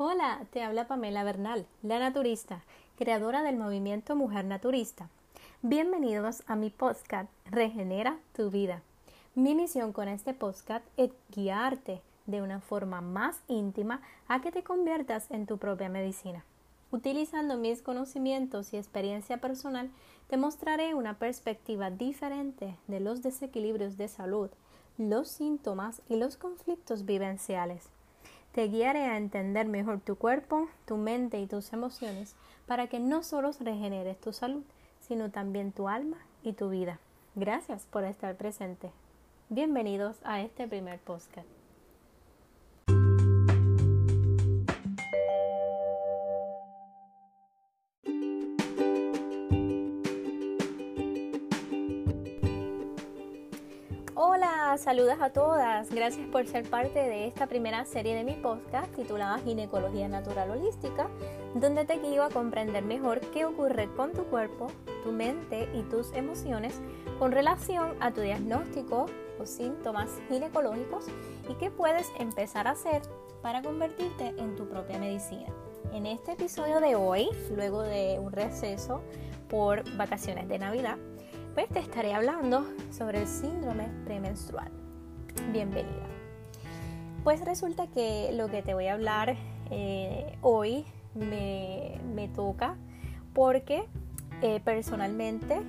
Hola, te habla Pamela Bernal, la naturista, creadora del movimiento Mujer Naturista. Bienvenidos a mi podcast Regenera tu vida. Mi misión con este podcast es guiarte de una forma más íntima a que te conviertas en tu propia medicina. Utilizando mis conocimientos y experiencia personal, te mostraré una perspectiva diferente de los desequilibrios de salud, los síntomas y los conflictos vivenciales te guiaré a entender mejor tu cuerpo, tu mente y tus emociones para que no solo regeneres tu salud, sino también tu alma y tu vida. Gracias por estar presente. Bienvenidos a este primer podcast. Saludos a todas. Gracias por ser parte de esta primera serie de mi podcast titulada Ginecología Natural Holística, donde te guío a comprender mejor qué ocurre con tu cuerpo, tu mente y tus emociones con relación a tu diagnóstico o síntomas ginecológicos y qué puedes empezar a hacer para convertirte en tu propia medicina. En este episodio de hoy, luego de un receso por vacaciones de Navidad, pues te estaré hablando sobre el síndrome premenstrual. Bienvenida. Pues resulta que lo que te voy a hablar eh, hoy me, toca porque eh, personalmente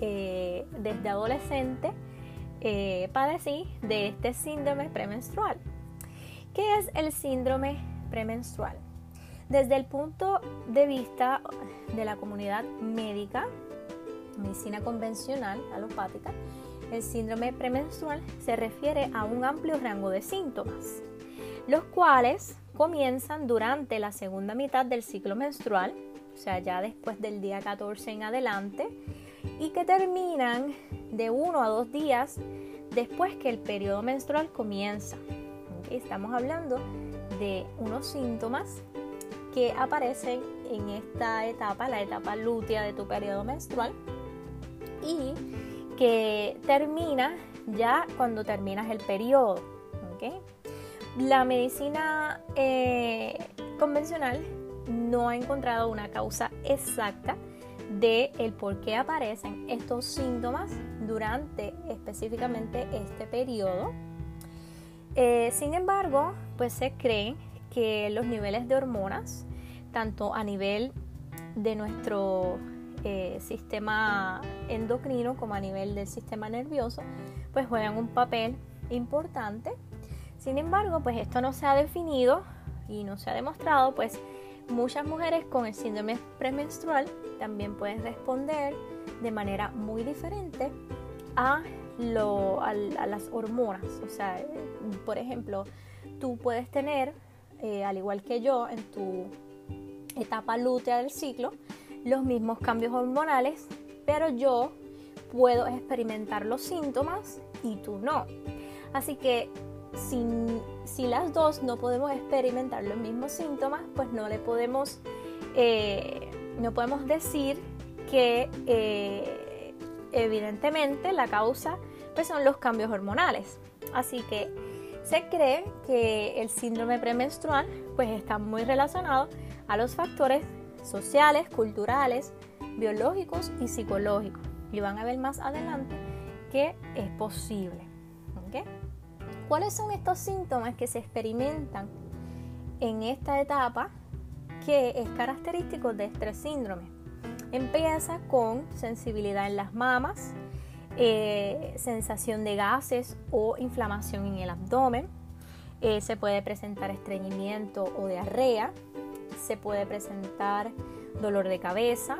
eh, desde adolescente padecí de este síndrome premenstrual. ¿Qué es el síndrome premenstrual? Desde el punto de vista de la comunidad médica, medicina convencional, alopática, el síndrome premenstrual se refiere a un amplio rango de síntomas, los cuales comienzan durante la segunda mitad del ciclo menstrual, o sea, ya después del día 14 en adelante, y que terminan de uno a dos días después que el periodo menstrual comienza. Estamos hablando de unos síntomas que aparecen en esta etapa, la etapa lútea de tu periodo menstrual, y que termina ya cuando terminas el periodo. La medicina eh, convencional no ha encontrado una causa exacta de el por qué aparecen estos síntomas durante específicamente este periodo. Eh, sin embargo, pues se cree que los niveles de hormonas, tanto a nivel de nuestro eh, sistema endocrino como a nivel del sistema nervioso, pues juegan un papel importante. Sin embargo, pues esto no se ha definido y no se ha demostrado, pues muchas mujeres con el síndrome premenstrual también pueden responder de manera muy diferente a, las hormonas. O sea, por ejemplo, tú puedes tener, eh, al igual que yo, en tu etapa lútea del ciclo, los mismos cambios hormonales, pero yo puedo experimentar los síntomas y tú no. Así que si, las dos no podemos experimentar los mismos síntomas, pues no le podemos, eh, no podemos decir que eh, evidentemente la causa pues son los cambios hormonales. Así que se cree que el síndrome premenstrual pues está muy relacionado a los factores sociales, culturales, biológicos y psicológicos. Y van a ver más adelante que es posible. ¿Cuáles son estos síntomas que se experimentan en esta etapa que es característico de este síndrome? Empieza con sensibilidad en las mamas, eh, sensación de gases o inflamación en el abdomen, eh, se puede presentar estreñimiento o diarrea, se puede presentar dolor de cabeza,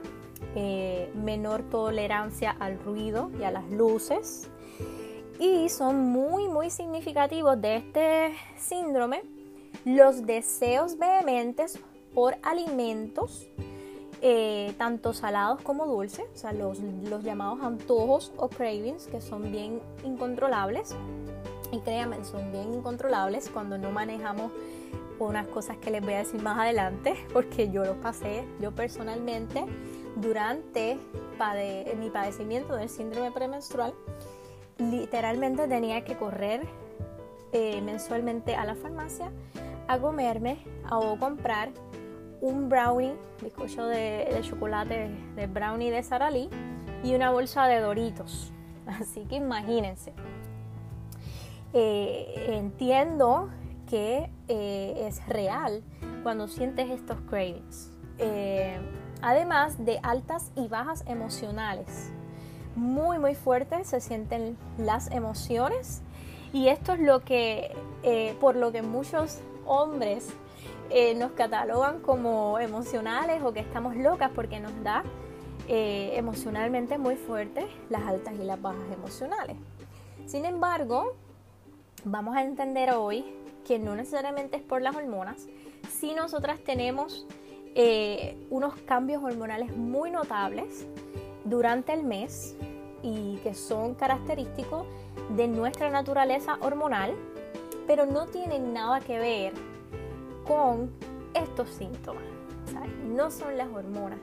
eh, menor tolerancia al ruido y a las luces. Y son muy, muy significativos de este síndrome los deseos vehementes por alimentos, eh, tanto salados como dulces, o sea, los, los llamados antojos o cravings, que son bien incontrolables. Y créanme, son bien incontrolables cuando no manejamos unas cosas que les voy a decir más adelante, porque yo lo pasé, yo personalmente, durante mi padecimiento del síndrome premenstrual, literalmente tenía que correr eh, mensualmente a la farmacia a comerme o comprar un brownie, bizcocho de, chocolate de brownie de Sara Lee y una bolsa de Doritos. Así que imagínense. Eh, entiendo que eh, es real cuando sientes estos cravings. Eh, además de altas y bajas emocionales. Muy, muy fuertes se sienten las emociones y esto es lo que, por lo que muchos hombres nos catalogan como emocionales o que estamos locas porque nos da emocionalmente muy fuertes las altas y las bajas emocionales. Sin embargo, vamos a entender hoy que no necesariamente es por las hormonas, si nosotras tenemos eh, unos cambios hormonales muy notables durante el mes y que son característicos de nuestra naturaleza hormonal, pero no tienen nada que ver con estos síntomas. no son las hormonas,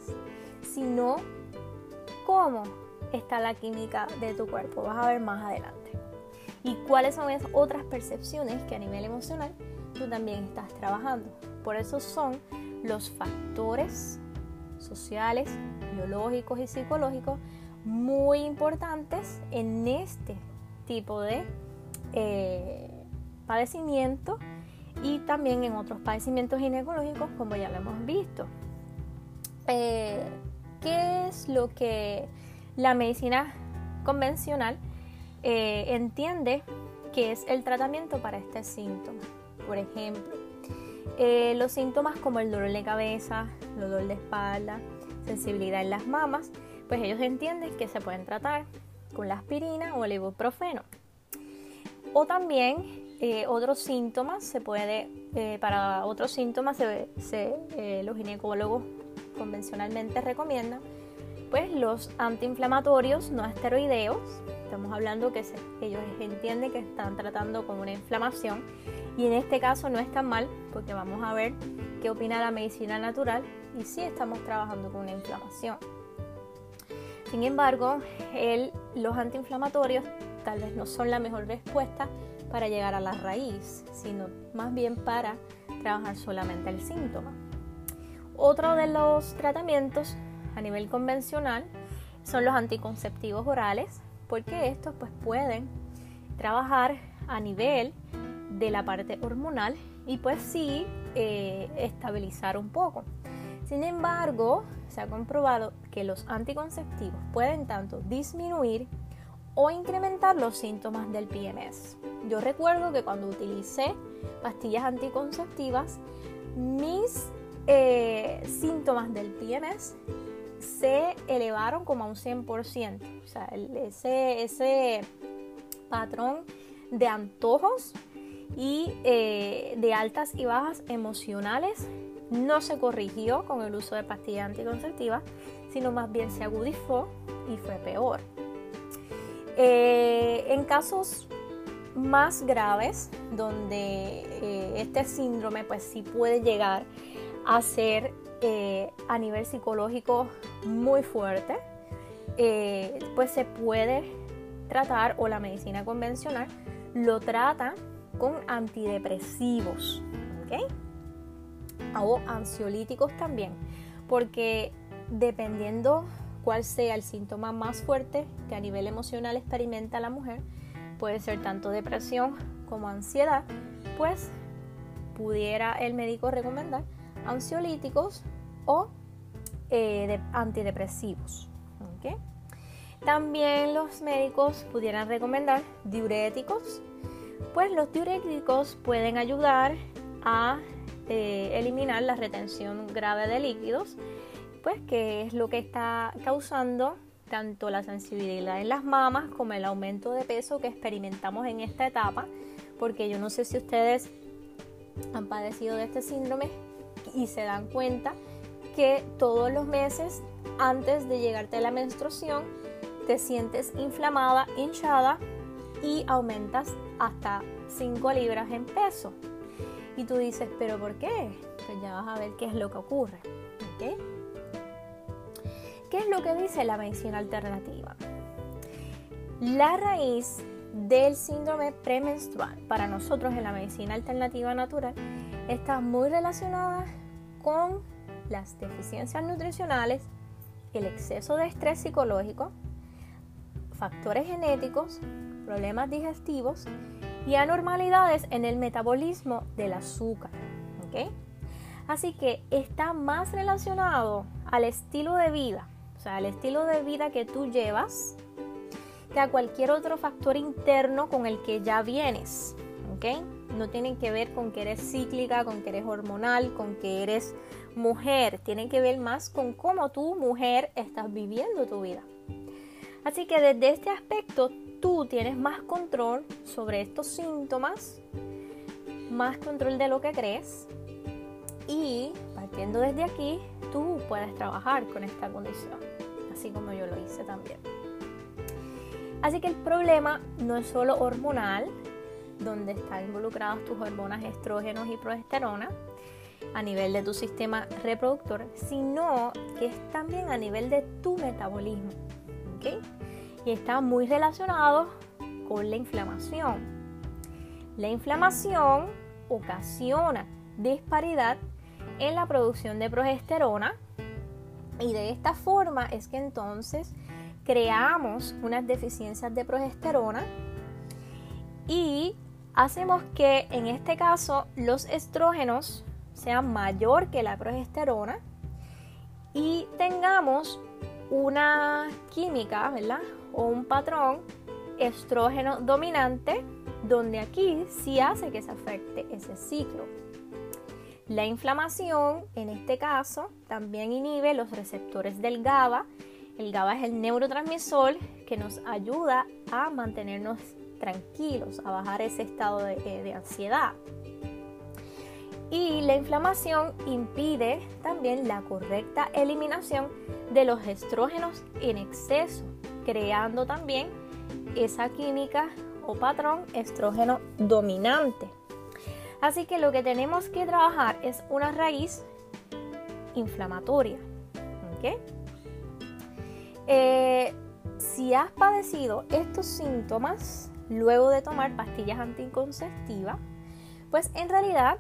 sino cómo está la química de tu cuerpo. Vas a ver más adelante y cuáles son esas otras percepciones que a nivel emocional tú también estás trabajando. Por eso son los factores sociales, biológicos y psicológicos muy importantes en este tipo de eh, padecimiento y también en otros padecimientos ginecológicos como ya lo hemos visto. Eh, ¿Qué es lo que la medicina convencional eh, entiende que es el tratamiento para este síntoma. Por ejemplo, eh, los síntomas como el dolor de cabeza, el dolor de espalda, sensibilidad en las mamas, pues ellos entienden que se pueden tratar con la aspirina o el ibuprofeno. O también eh, otros síntomas se puede, para otros síntomas los ginecólogos convencionalmente recomiendan pues los antiinflamatorios no esteroideos Estamos hablando que ellos entienden que están tratando con una inflamación y en este caso no es tan mal porque vamos a ver qué opina la medicina natural y sí estamos trabajando con una inflamación. Sin embargo, los antiinflamatorios tal vez no son la mejor respuesta para llegar a la raíz, sino más bien para trabajar solamente el síntoma. Otro de los tratamientos a nivel convencional son los anticonceptivos orales, porque estos pues pueden trabajar a nivel de la parte hormonal y pues sí eh, estabilizar un poco. Sin embargo, se ha comprobado que los anticonceptivos pueden tanto disminuir o incrementar los síntomas del PMS. Yo recuerdo que cuando utilicé pastillas anticonceptivas, mis eh, síntomas del PMS se elevaron como a un 100%. O sea, ese, ese patrón de antojos y eh, de altas y bajas emocionales no se corrigió con el uso de pastillas anticonceptivas, sino más bien se agudizó y fue peor. Eh, en casos más graves, donde eh, este síndrome pues sí puede llegar a ser a nivel psicológico muy fuerte, eh, pues se puede tratar o la medicina convencional lo trata con antidepresivos o ansiolíticos también, porque dependiendo cuál sea el síntoma más fuerte que a nivel emocional experimenta la mujer, puede ser tanto depresión como ansiedad, pues pudiera el médico recomendar ansiolíticos o eh, antidepresivos. También los médicos pudieran recomendar diuréticos, pues los diuréticos pueden ayudar a eh, eliminar la retención grave de líquidos, pues que es lo que está causando tanto la sensibilidad en las mamas como el aumento de peso que experimentamos en esta etapa, porque yo no sé si ustedes han padecido de este síndrome, y se dan cuenta que todos los meses antes de llegarte a la menstruación te sientes inflamada, hinchada y aumentas hasta 5 libras en peso. Y tú dices, ¿pero por qué? Pues ya vas a ver qué es lo que ocurre. ¿Qué es lo que dice la medicina alternativa? La raíz del síndrome premenstrual para nosotros en la medicina alternativa natural está muy relacionada con las deficiencias nutricionales, el exceso de estrés psicológico, factores genéticos, problemas digestivos y anormalidades en el metabolismo del azúcar. Así que está más relacionado al estilo de vida, o sea, al estilo de vida que tú llevas, que a cualquier otro factor interno con el que ya vienes. No tiene que ver con que eres cíclica, con que eres hormonal, con que eres mujer. Tiene que ver más con cómo tú, mujer, estás viviendo tu vida. Así que desde este aspecto tú tienes más control sobre estos síntomas, más control de lo que crees y partiendo desde aquí tú puedes trabajar con esta condición, así como yo lo hice también. Así que el problema no es solo hormonal, donde están involucradas tus hormonas estrógenos y progesterona a nivel de tu sistema reproductor, sino que es también a nivel de tu metabolismo. Y está muy relacionado con la inflamación. La inflamación ocasiona disparidad en la producción de progesterona y de esta forma es que entonces creamos unas deficiencias de progesterona y hacemos que en este caso los estrógenos sean mayor que la progesterona y tengamos una química, ¿verdad? O un patrón estrógeno dominante donde aquí sí hace que se afecte ese ciclo. La inflamación, en este caso, también inhibe los receptores del GABA. El GABA es el neurotransmisor que nos ayuda a mantenernos tranquilos, a bajar ese estado de, eh, de ansiedad. Y la inflamación impide también la correcta eliminación de los estrógenos en exceso, creando también esa química o patrón estrógeno dominante. Así que lo que tenemos que trabajar es una raíz inflamatoria. Eh, si has padecido estos síntomas luego de tomar pastillas anticonceptivas, pues en realidad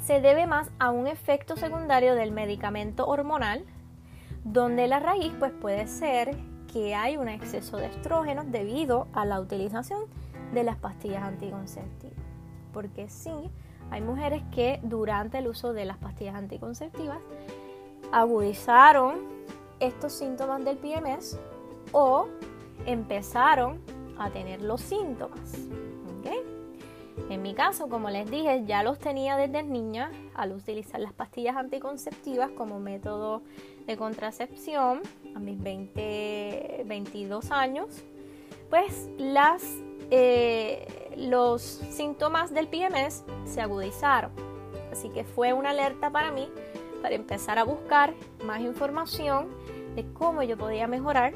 se debe más a un efecto secundario del medicamento hormonal, donde la raíz pues puede ser que hay un exceso de estrógenos debido a la utilización de las pastillas anticonceptivas porque sí, hay mujeres que durante el uso de las pastillas anticonceptivas agudizaron estos síntomas del PMS o empezaron a tener los síntomas. En mi caso, como les dije, ya los tenía desde niña al utilizar las pastillas anticonceptivas como método de contracepción a mis 20, 22 años. Pues las eh, los síntomas del PMS se agudizaron. Así que fue una alerta para mí para empezar a buscar más información de cómo yo podía mejorar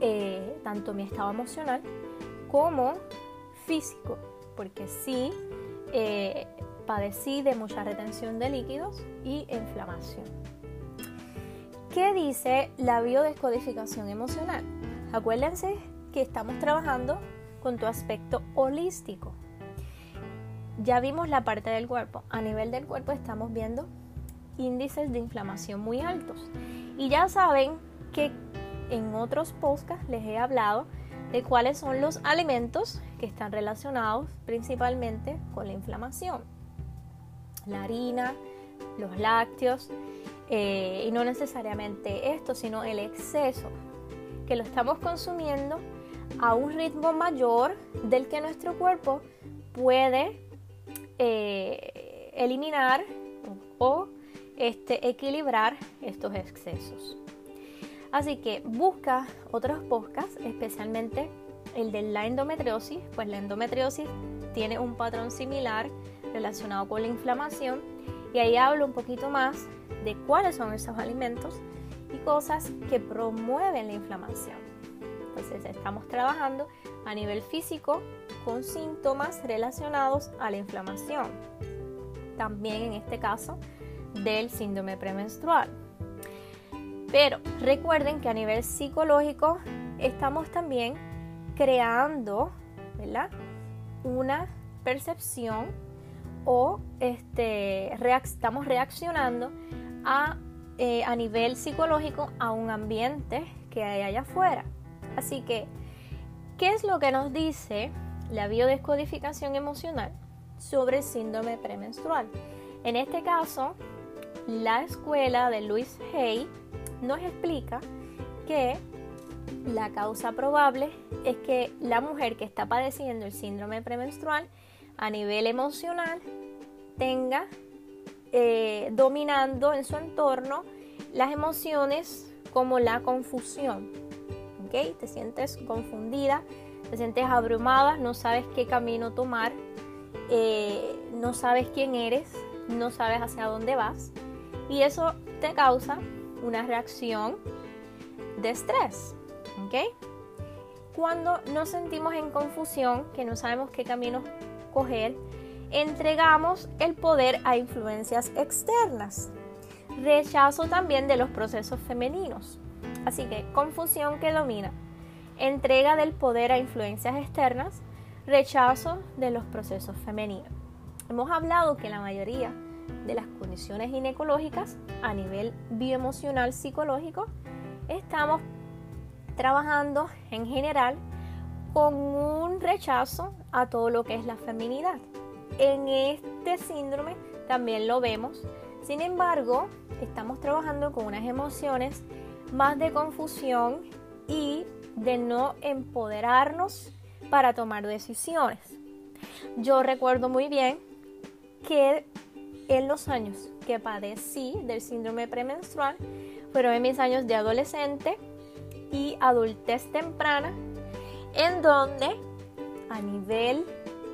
eh, tanto mi estado emocional como físico, porque sí eh, padecí de mucha retención de líquidos y inflamación. ¿Qué dice la biodescodificación emocional? Acuérdense que estamos trabajando con tu aspecto holístico. Ya vimos la parte del cuerpo. A nivel del cuerpo estamos viendo índices de inflamación muy altos. Y ya saben que en otros podcasts les he hablado de cuáles son los alimentos que están relacionados principalmente con la inflamación. La harina, los lácteos, eh, y no necesariamente esto, sino el exceso que lo estamos consumiendo a un ritmo mayor del que nuestro cuerpo puede eh, eliminar o este, equilibrar estos excesos. Así que busca otros podcasts, especialmente el de la endometriosis, pues la endometriosis tiene un patrón similar relacionado con la inflamación y ahí hablo un poquito más de cuáles son esos alimentos y cosas que promueven la inflamación. Entonces estamos trabajando a nivel físico con síntomas relacionados a la inflamación. También en este caso del síndrome premenstrual. Pero recuerden que a nivel psicológico estamos también creando una percepción o este, estamos reaccionando a, eh, a nivel psicológico a un ambiente que hay allá afuera. Así que, ¿qué es lo que nos dice la biodescodificación emocional sobre el síndrome premenstrual? En este caso, la escuela de Louis Hay nos explica que la causa probable es que la mujer que está padeciendo el síndrome premenstrual a nivel emocional tenga eh, dominando en su entorno las emociones como la confusión. Te sientes confundida, te sientes abrumada, no sabes qué camino tomar, eh, no sabes quién eres, no sabes hacia dónde vas. Y eso te causa una reacción de estrés. ¿Ok? Cuando nos sentimos en confusión, que no sabemos qué camino coger, entregamos el poder a influencias externas. Rechazo también de los procesos femeninos. Así que confusión que domina. Entrega del poder a influencias externas. Rechazo de los procesos femeninos. Hemos hablado que la mayoría de las condiciones ginecológicas a nivel bioemocional psicológico estamos trabajando en general con un rechazo a todo lo que es la feminidad. En este síndrome también lo vemos. Sin embargo, estamos trabajando con unas emociones más de confusión y de no empoderarnos para tomar decisiones. Yo recuerdo muy bien que en los años que padecí del síndrome premenstrual fueron en mis años de adolescente y adultez temprana, en donde a nivel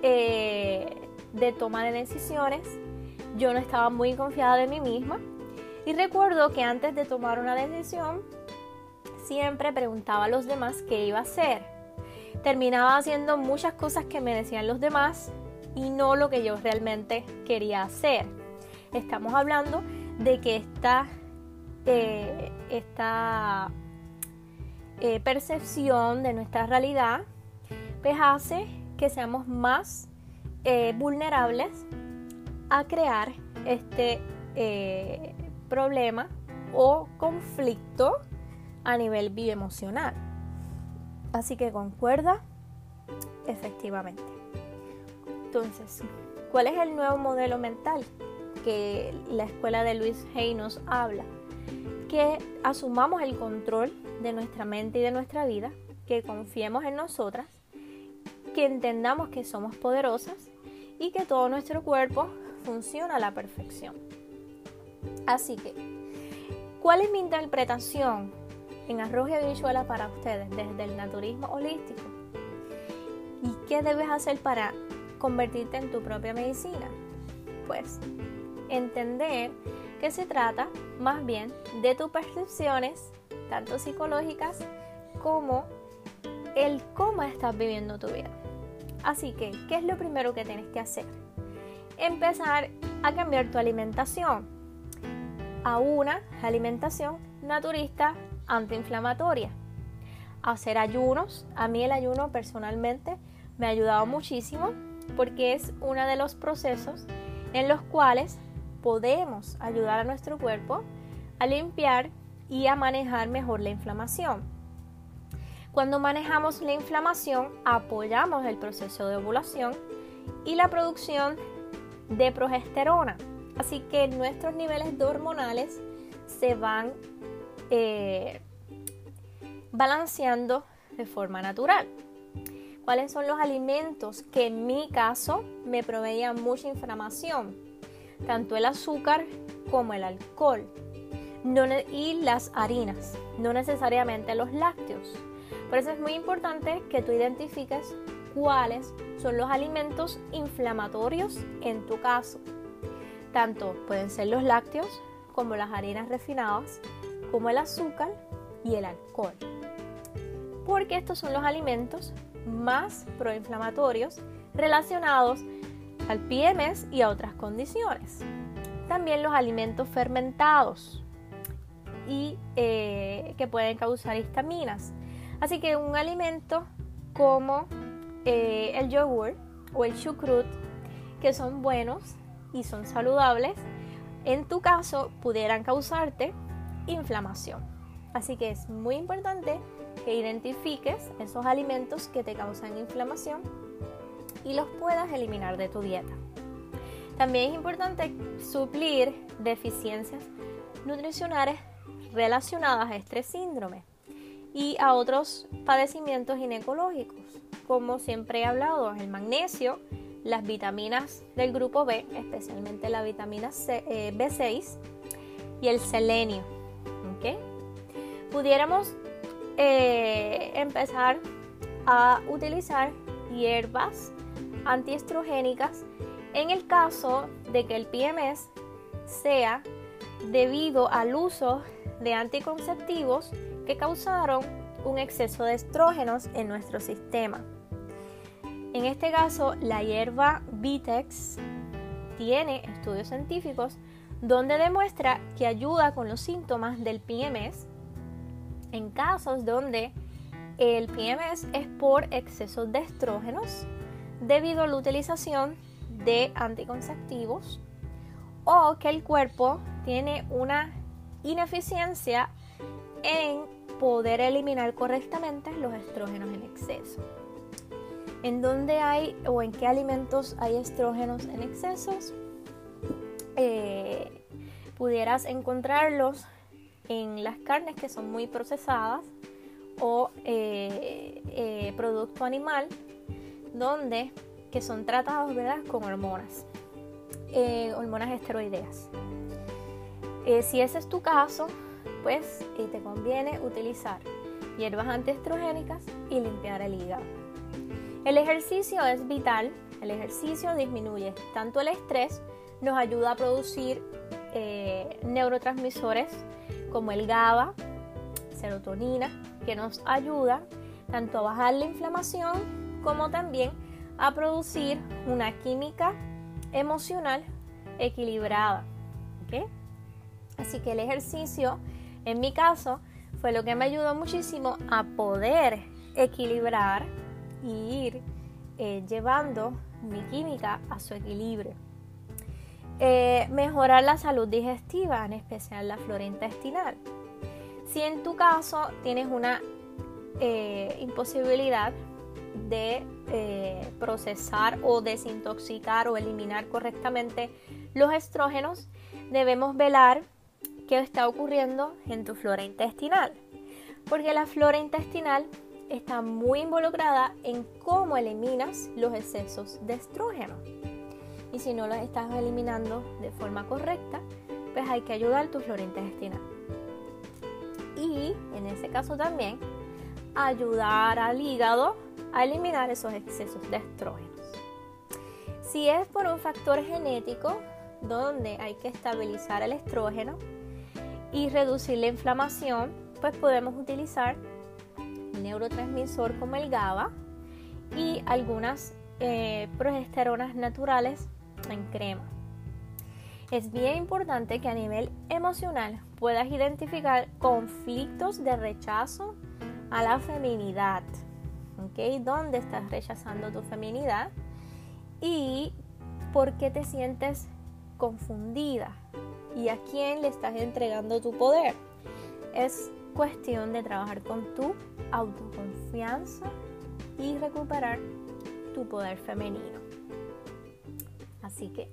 eh, de toma de decisiones yo no estaba muy confiada de mí misma y recuerdo que antes de tomar una decisión siempre preguntaba a los demás qué iba a hacer. Terminaba haciendo muchas cosas que me decían los demás y no lo que yo realmente quería hacer. Estamos hablando de que esta, eh, esta eh, percepción de nuestra realidad pues hace que seamos más eh, vulnerables a crear este problema o conflicto a nivel bioemocional. Así que concuerda efectivamente. Entonces, ¿cuál es el nuevo modelo mental que la escuela de Luis Hay nos habla? Que asumamos el control de nuestra mente y de nuestra vida, que confiemos en nosotras, que entendamos que somos poderosas y que todo nuestro cuerpo funciona a la perfección. Así que, ¿cuál es mi interpretación en Arroz y Habichuela para ustedes desde el naturismo holístico? ¿Y qué debes hacer para convertirte en tu propia medicina? Pues entender que se trata más bien de tus percepciones, tanto psicológicas como el cómo estás viviendo tu vida. Así que, ¿qué es lo primero que tienes que hacer? Empezar a cambiar tu alimentación a una alimentación naturista antiinflamatoria. Hacer ayunos, a mí el ayuno personalmente me ha ayudado muchísimo porque es uno de los procesos en los cuales podemos ayudar a nuestro cuerpo a limpiar y a manejar mejor la inflamación. Cuando manejamos la inflamación, apoyamos el proceso de ovulación y la producción de progesterona. Así que nuestros niveles hormonales se van eh, balanceando de forma natural. ¿Cuáles son los alimentos que en mi caso me proveían mucha inflamación? Tanto el azúcar como el alcohol y las harinas, no necesariamente los lácteos. Por eso es muy importante que tú identifiques cuáles son los alimentos inflamatorios en tu caso. Tanto pueden ser los lácteos como las harinas refinadas, como el azúcar y el alcohol. Porque estos son los alimentos más proinflamatorios relacionados al PMS y a otras condiciones. También los alimentos fermentados y eh, que pueden causar histaminas. Así que un alimento como eh, el yogur o el chucrut que son buenos y son saludables, en tu caso pudieran causarte inflamación. Así que es muy importante que identifiques esos alimentos que te causan inflamación y los puedas eliminar de tu dieta. También es importante suplir deficiencias nutricionales relacionadas a este síndrome y a otros padecimientos ginecológicos, como siempre he hablado, el magnesio, las vitaminas del grupo B, especialmente la vitamina C, B6 eh, y el selenio. Pudiéramos eh, empezar a utilizar hierbas antiestrogénicas en el caso de que el PMS sea debido al uso de anticonceptivos que causaron un exceso de estrógenos en nuestro sistema. En este caso, la hierba Vitex tiene estudios científicos donde demuestra que ayuda con los síntomas del PMS en casos donde el PMS es por exceso de estrógenos debido a la utilización de anticonceptivos o que el cuerpo tiene una ineficiencia en poder eliminar correctamente los estrógenos en exceso. ¿En dónde hay o en qué alimentos hay estrógenos en excesos? Eh, pudieras encontrarlos en las carnes que son muy procesadas o eh, eh, producto animal, donde que son tratados ¿verdad? con hormonas, hormonas esteroideas. si ese es tu caso, pues te conviene utilizar hierbas antiestrogénicas y limpiar el hígado. El ejercicio es vital, el ejercicio disminuye tanto el estrés, nos ayuda a producir eh, neurotransmisores como el GABA, serotonina, que nos ayuda tanto a bajar la inflamación como también a producir una química emocional equilibrada. Así que el ejercicio, en mi caso, fue lo que me ayudó muchísimo a poder equilibrar y ir eh, llevando mi química a su equilibrio. Eh, mejorar la salud digestiva, en especial la flora intestinal. Si en tu caso tienes una eh, imposibilidad de eh, procesar o desintoxicar o eliminar correctamente los estrógenos, debemos velar qué está ocurriendo en tu flora intestinal. Porque la flora intestinal está muy involucrada en cómo eliminas los excesos de estrógeno y si no los estás eliminando de forma correcta, pues hay que ayudar tu flora intestinal. Y en ese caso también ayudar al hígado a eliminar esos excesos de estrógenos. Si es por un factor genético, donde hay que estabilizar el estrógeno y reducir la inflamación, pues podemos utilizar neurotransmisor como el GABA y algunas eh, progesteronas naturales en crema. Es bien importante que a nivel emocional puedas identificar conflictos de rechazo a la feminidad. ¿Dónde estás rechazando tu feminidad? Y por qué te sientes confundida y a quién le estás entregando tu poder. Es cuestión de trabajar con tu autoconfianza y recuperar tu poder femenino. Así que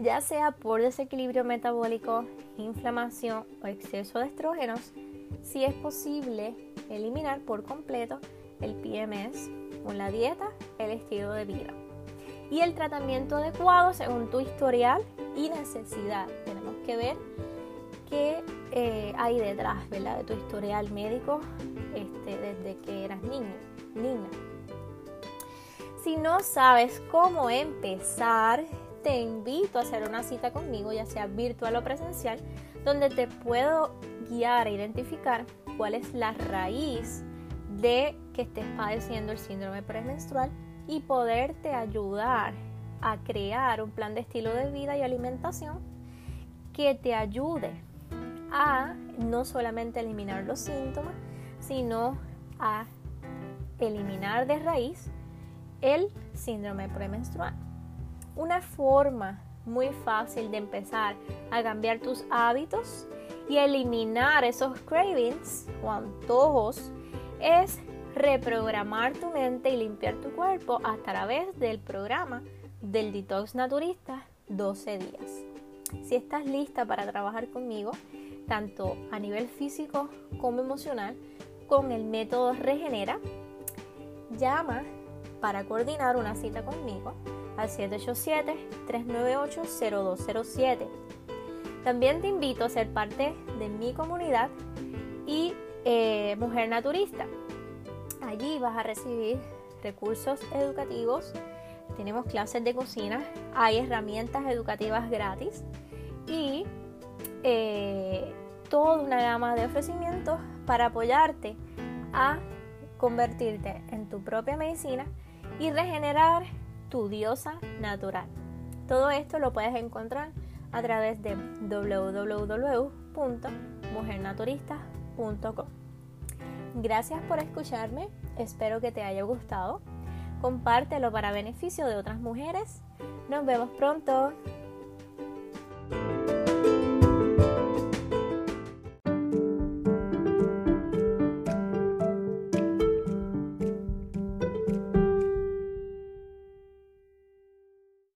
ya sea por desequilibrio metabólico, inflamación o exceso de estrógenos, si es posible eliminar por completo el PMS con la dieta, el estilo de vida y el tratamiento adecuado según tu historial y necesidad. Tenemos que ver qué eh, hay detrás de tu historial médico este, desde que eras niño, niña. Si no sabes cómo empezar, te invito a hacer una cita conmigo, ya sea virtual o presencial, donde te puedo guiar a identificar cuál es la raíz de que estés padeciendo el síndrome premenstrual y poderte ayudar a crear un plan de estilo de vida y alimentación que te ayude a no solamente eliminar los síntomas, sino a eliminar de raíz el síndrome premenstrual. Una forma muy fácil de empezar a cambiar tus hábitos y eliminar esos cravings o antojos es reprogramar tu mente y limpiar tu cuerpo a través del programa del Detox Naturista 12 días. Si estás lista para trabajar conmigo, tanto a nivel físico como emocional, con el método Regenera, llama para coordinar una cita conmigo al 787-398-0207. También te invito a ser parte de mi comunidad y eh, Mujer Naturista. Allí vas a recibir recursos educativos, tenemos clases de cocina, hay herramientas educativas gratis y eh, toda una gama de ofrecimientos para apoyarte a convertirte en tu propia medicina y regenerar tu diosa natural. Todo esto lo puedes encontrar a través de www.mujernaturista.com. Gracias por escucharme, espero que te haya gustado. Compártelo para beneficio de otras mujeres. Nos vemos pronto.